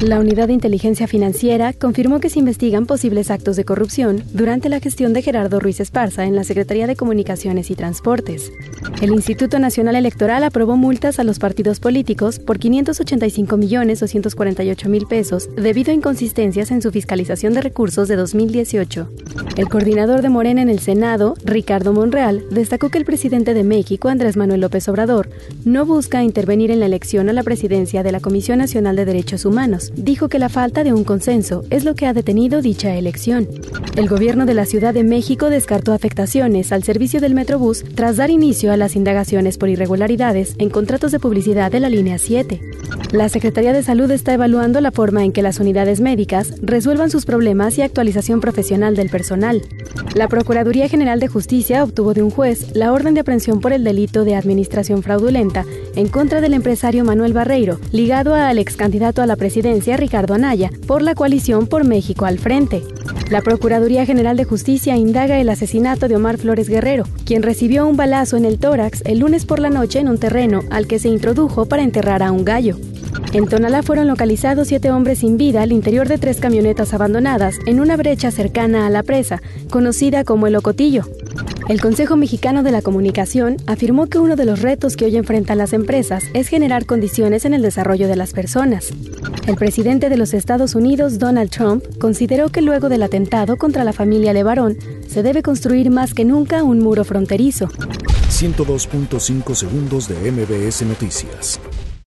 La Unidad de Inteligencia Financiera confirmó que se investigan posibles actos de corrupción durante la gestión de Gerardo Ruiz Esparza en la Secretaría de Comunicaciones y Transportes. El Instituto Nacional Electoral aprobó multas a los partidos políticos por 585 millones 248 mil pesos debido a inconsistencias en su fiscalización de recursos de 2018. El coordinador de Morena en el Senado, Ricardo Monreal, destacó que el presidente de México, Andrés Manuel López Obrador, no busca intervenir en la elección a la presidencia de la Comisión Nacional de Derechos Humanos dijo que la falta de un consenso es lo que ha detenido dicha elección. El gobierno de la Ciudad de México descartó afectaciones al servicio del Metrobús tras dar inicio a las indagaciones por irregularidades en contratos de publicidad de la línea 7. La Secretaría de Salud está evaluando la forma en que las unidades médicas resuelvan sus problemas y actualización profesional del personal. La Procuraduría General de Justicia obtuvo de un juez la orden de aprehensión por el delito de administración fraudulenta en contra del empresario Manuel Barreiro, ligado al ex candidato a la presidencia Ricardo Anaya, por la coalición por México al frente. La Procuraduría General de Justicia indaga el asesinato de Omar Flores Guerrero, quien recibió un balazo en el tórax el lunes por la noche en un terreno al que se introdujo para enterrar a un gallo. En Tonalá fueron localizados siete hombres sin vida al interior de tres camionetas abandonadas en una brecha cercana a la presa, conocida como el Ocotillo. El Consejo Mexicano de la Comunicación afirmó que uno de los retos que hoy enfrentan las empresas es generar condiciones en el desarrollo de las personas. El presidente de los Estados Unidos, Donald Trump, consideró que luego del atentado contra la familia Levarón, se debe construir más que nunca un muro fronterizo. 102.5 segundos de MBS Noticias.